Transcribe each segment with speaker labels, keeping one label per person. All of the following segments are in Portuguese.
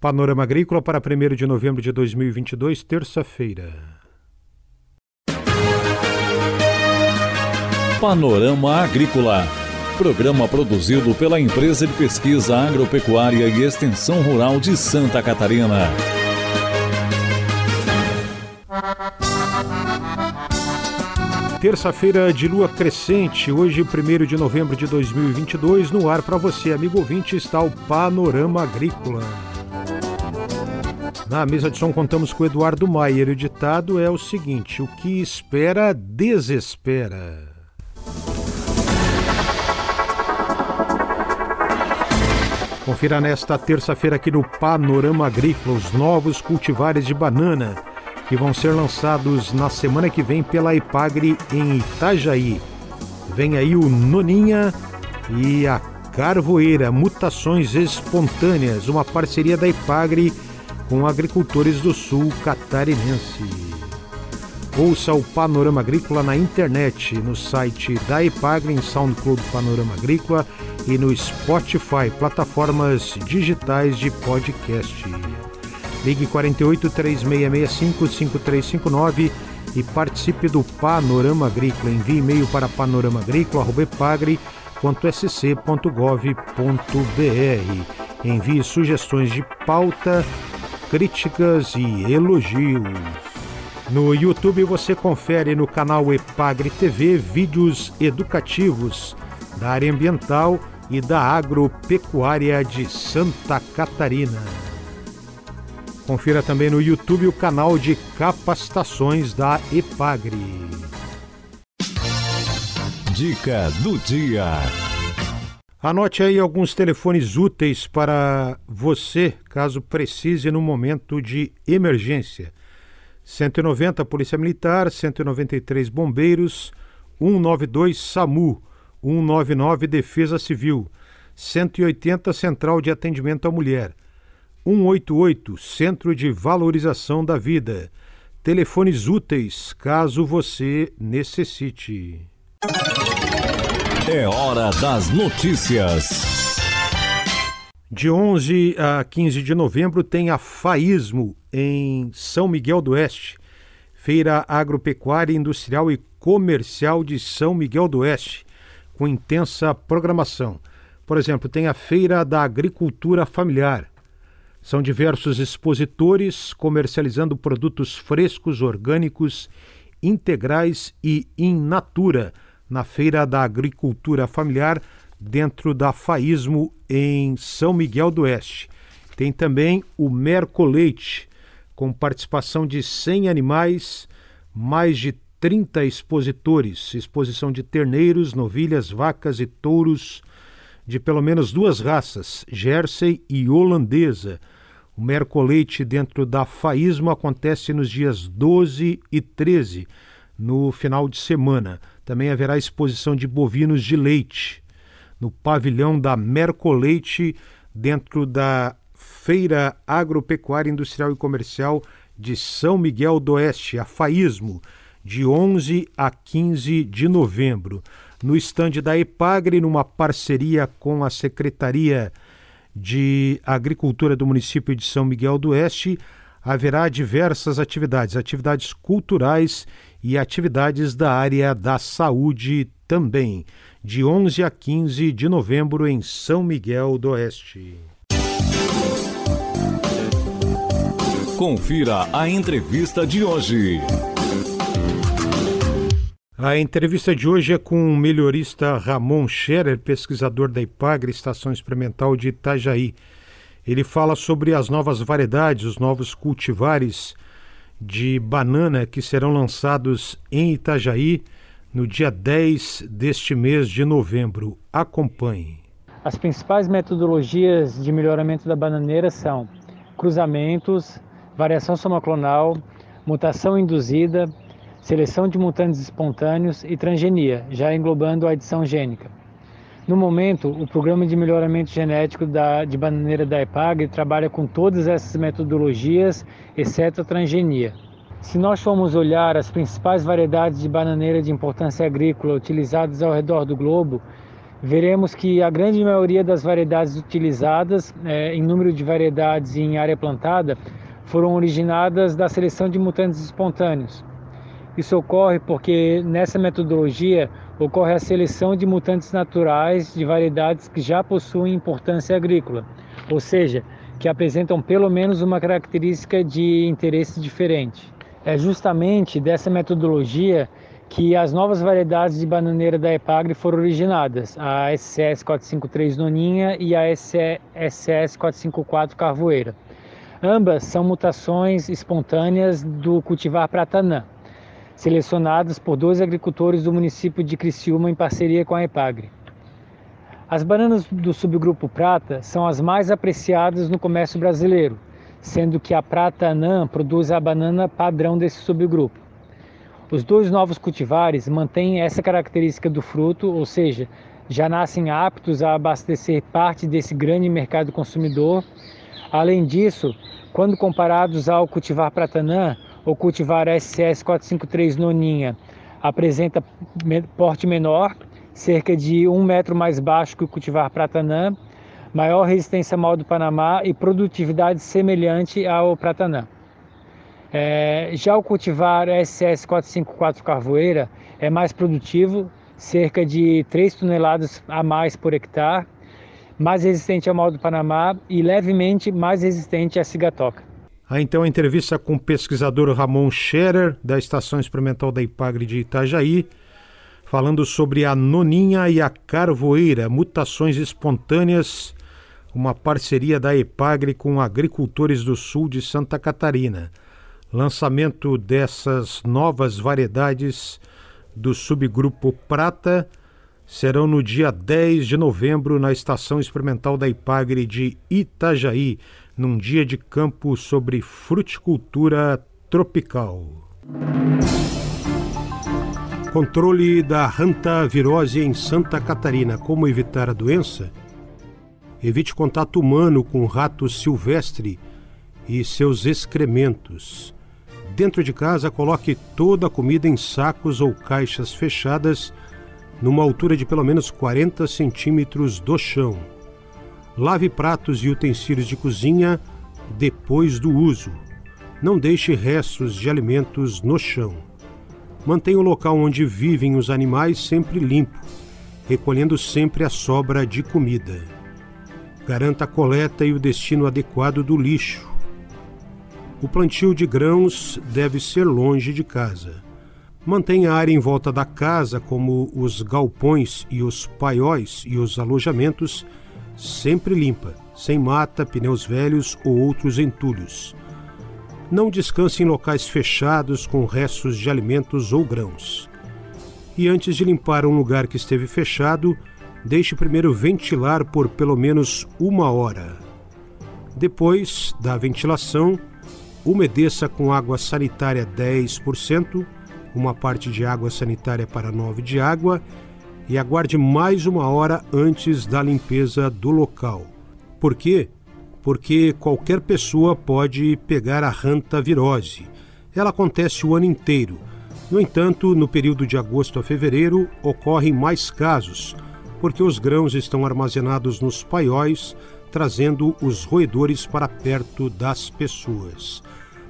Speaker 1: Panorama Agrícola para 1 de novembro de 2022, terça-feira.
Speaker 2: Panorama Agrícola. Programa produzido pela Empresa de Pesquisa Agropecuária e Extensão Rural de Santa Catarina.
Speaker 1: Terça-feira de lua crescente, hoje, 1 de novembro de 2022, no ar para você, amigo ouvinte, está o Panorama Agrícola. Na mesa de som contamos com o Eduardo Maier. O ditado é o seguinte: o que espera, desespera. Confira nesta terça-feira aqui no Panorama Agrícola os novos cultivares de banana que vão ser lançados na semana que vem pela Ipagre em Itajaí. Vem aí o Noninha e a Carvoeira, mutações espontâneas, uma parceria da Ipagre com agricultores do sul catarinense. Ouça o Panorama Agrícola na internet, no site da Ipagre, em SoundCloud Panorama Agrícola e no Spotify, plataformas digitais de podcast. Ligue 48 3665 5359 e participe do Panorama Agrícola. Envie e-mail para panoramaagrícola.epagre.sc.gov.br. Envie sugestões de pauta, críticas e elogios. No YouTube você confere no canal Epagre TV vídeos educativos da área ambiental e da agropecuária de Santa Catarina. Confira também no YouTube o canal de capacitações da Epagre.
Speaker 2: Dica do dia.
Speaker 1: Anote aí alguns telefones úteis para você, caso precise no momento de emergência. 190 Polícia Militar, 193 Bombeiros, 192 SAMU, 199 Defesa Civil, 180 Central de Atendimento à Mulher. 188 Centro de Valorização da Vida. Telefones úteis caso você necessite.
Speaker 2: É hora das notícias.
Speaker 1: De 11 a 15 de novembro tem a Faísmo em São Miguel do Oeste, Feira Agropecuária, Industrial e Comercial de São Miguel do Oeste, com intensa programação. Por exemplo, tem a Feira da Agricultura Familiar, são diversos expositores comercializando produtos frescos, orgânicos, integrais e in natura na Feira da Agricultura Familiar, dentro da Faísmo, em São Miguel do Oeste. Tem também o Mercoleite, com participação de 100 animais, mais de 30 expositores, exposição de terneiros, novilhas, vacas e touros de pelo menos duas raças, Jersey e holandesa. O Mercoleite dentro da Faísmo acontece nos dias 12 e 13, no final de semana. Também haverá exposição de bovinos de leite no pavilhão da Mercoleite, dentro da Feira Agropecuária Industrial e Comercial de São Miguel do Oeste, a Faísmo, de 11 a 15 de novembro. No estande da Epagre, numa parceria com a Secretaria de Agricultura do município de São Miguel do Oeste, haverá diversas atividades, atividades culturais e atividades da área da saúde também, de 11 a 15 de novembro em São Miguel do Oeste.
Speaker 2: Confira a entrevista de hoje.
Speaker 1: A entrevista de hoje é com o melhorista Ramon Scherer, pesquisador da IPAGRE, Estação Experimental de Itajaí. Ele fala sobre as novas variedades, os novos cultivares de banana que serão lançados em Itajaí no dia 10 deste mês de novembro. Acompanhe.
Speaker 3: As principais metodologias de melhoramento da bananeira são cruzamentos, variação somoclonal, mutação induzida, seleção de mutantes espontâneos e transgenia, já englobando a edição gênica. No momento, o Programa de Melhoramento Genético da, de Bananeira da EPAG trabalha com todas essas metodologias, exceto a transgenia. Se nós formos olhar as principais variedades de bananeira de importância agrícola utilizadas ao redor do globo, veremos que a grande maioria das variedades utilizadas, é, em número de variedades e em área plantada, foram originadas da seleção de mutantes espontâneos. Isso ocorre porque nessa metodologia ocorre a seleção de mutantes naturais de variedades que já possuem importância agrícola, ou seja, que apresentam pelo menos uma característica de interesse diferente. É justamente dessa metodologia que as novas variedades de bananeira da Epagre foram originadas, a SCS 453 Noninha e a SCS 454 Carvoeira. Ambas são mutações espontâneas do cultivar Pratanã, selecionadas por dois agricultores do município de Criciúma em parceria com a Epagre. As bananas do subgrupo prata são as mais apreciadas no comércio brasileiro, sendo que a prata anã produz a banana padrão desse subgrupo. Os dois novos cultivares mantêm essa característica do fruto, ou seja, já nascem aptos a abastecer parte desse grande mercado consumidor. Além disso, quando comparados ao cultivar pratanã, o cultivar SS 453 noninha apresenta porte menor cerca de um metro mais baixo que o cultivar Pratanã, maior resistência mal do Panamá e produtividade semelhante ao Pratanã. É, já o cultivar SS 454 Carvoeira é mais produtivo, cerca de 3 toneladas a mais por hectare, mais resistente ao mal do Panamá e levemente mais resistente à cigatoca.
Speaker 1: Há então a entrevista com o pesquisador Ramon Scherer, da Estação Experimental da Ipagre de Itajaí, falando sobre a noninha e a carvoeira, mutações espontâneas, uma parceria da EPAGRE com agricultores do sul de Santa Catarina. Lançamento dessas novas variedades do subgrupo Prata serão no dia 10 de novembro na Estação Experimental da IPAGRE de Itajaí, num dia de campo sobre fruticultura tropical. Controle da hantavirose em Santa Catarina. Como evitar a doença? Evite contato humano com rato silvestre e seus excrementos. Dentro de casa, coloque toda a comida em sacos ou caixas fechadas, numa altura de pelo menos 40 centímetros do chão. Lave pratos e utensílios de cozinha depois do uso. Não deixe restos de alimentos no chão. Mantenha o local onde vivem os animais sempre limpo, recolhendo sempre a sobra de comida. Garanta a coleta e o destino adequado do lixo. O plantio de grãos deve ser longe de casa. Mantenha a área em volta da casa, como os galpões e os paióis e os alojamentos, sempre limpa, sem mata, pneus velhos ou outros entulhos. Não descanse em locais fechados com restos de alimentos ou grãos. E antes de limpar um lugar que esteve fechado, deixe primeiro ventilar por pelo menos uma hora. Depois da ventilação, umedeça com água sanitária 10%, uma parte de água sanitária para 9 de água e aguarde mais uma hora antes da limpeza do local. Por quê? porque qualquer pessoa pode pegar a hantavirose. Ela acontece o ano inteiro. No entanto, no período de agosto a fevereiro, ocorrem mais casos, porque os grãos estão armazenados nos paióis, trazendo os roedores para perto das pessoas.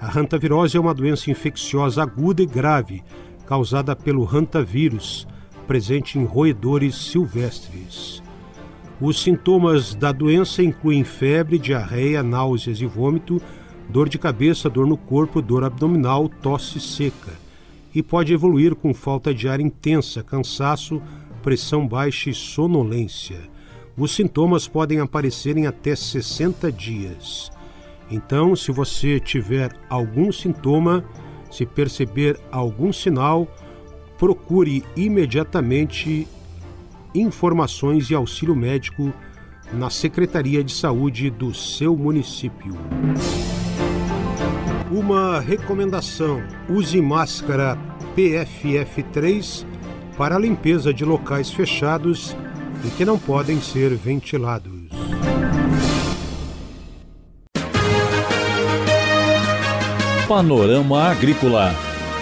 Speaker 1: A hantavirose é uma doença infecciosa aguda e grave, causada pelo hantavírus, presente em roedores silvestres. Os sintomas da doença incluem febre, diarreia, náuseas e vômito, dor de cabeça, dor no corpo, dor abdominal, tosse seca. E pode evoluir com falta de ar intensa, cansaço, pressão baixa e sonolência. Os sintomas podem aparecer em até 60 dias. Então, se você tiver algum sintoma, se perceber algum sinal, procure imediatamente informações e auxílio médico na Secretaria de Saúde do seu município. Uma recomendação: use máscara PFF3 para a limpeza de locais fechados e que não podem ser ventilados.
Speaker 2: Panorama Agrícola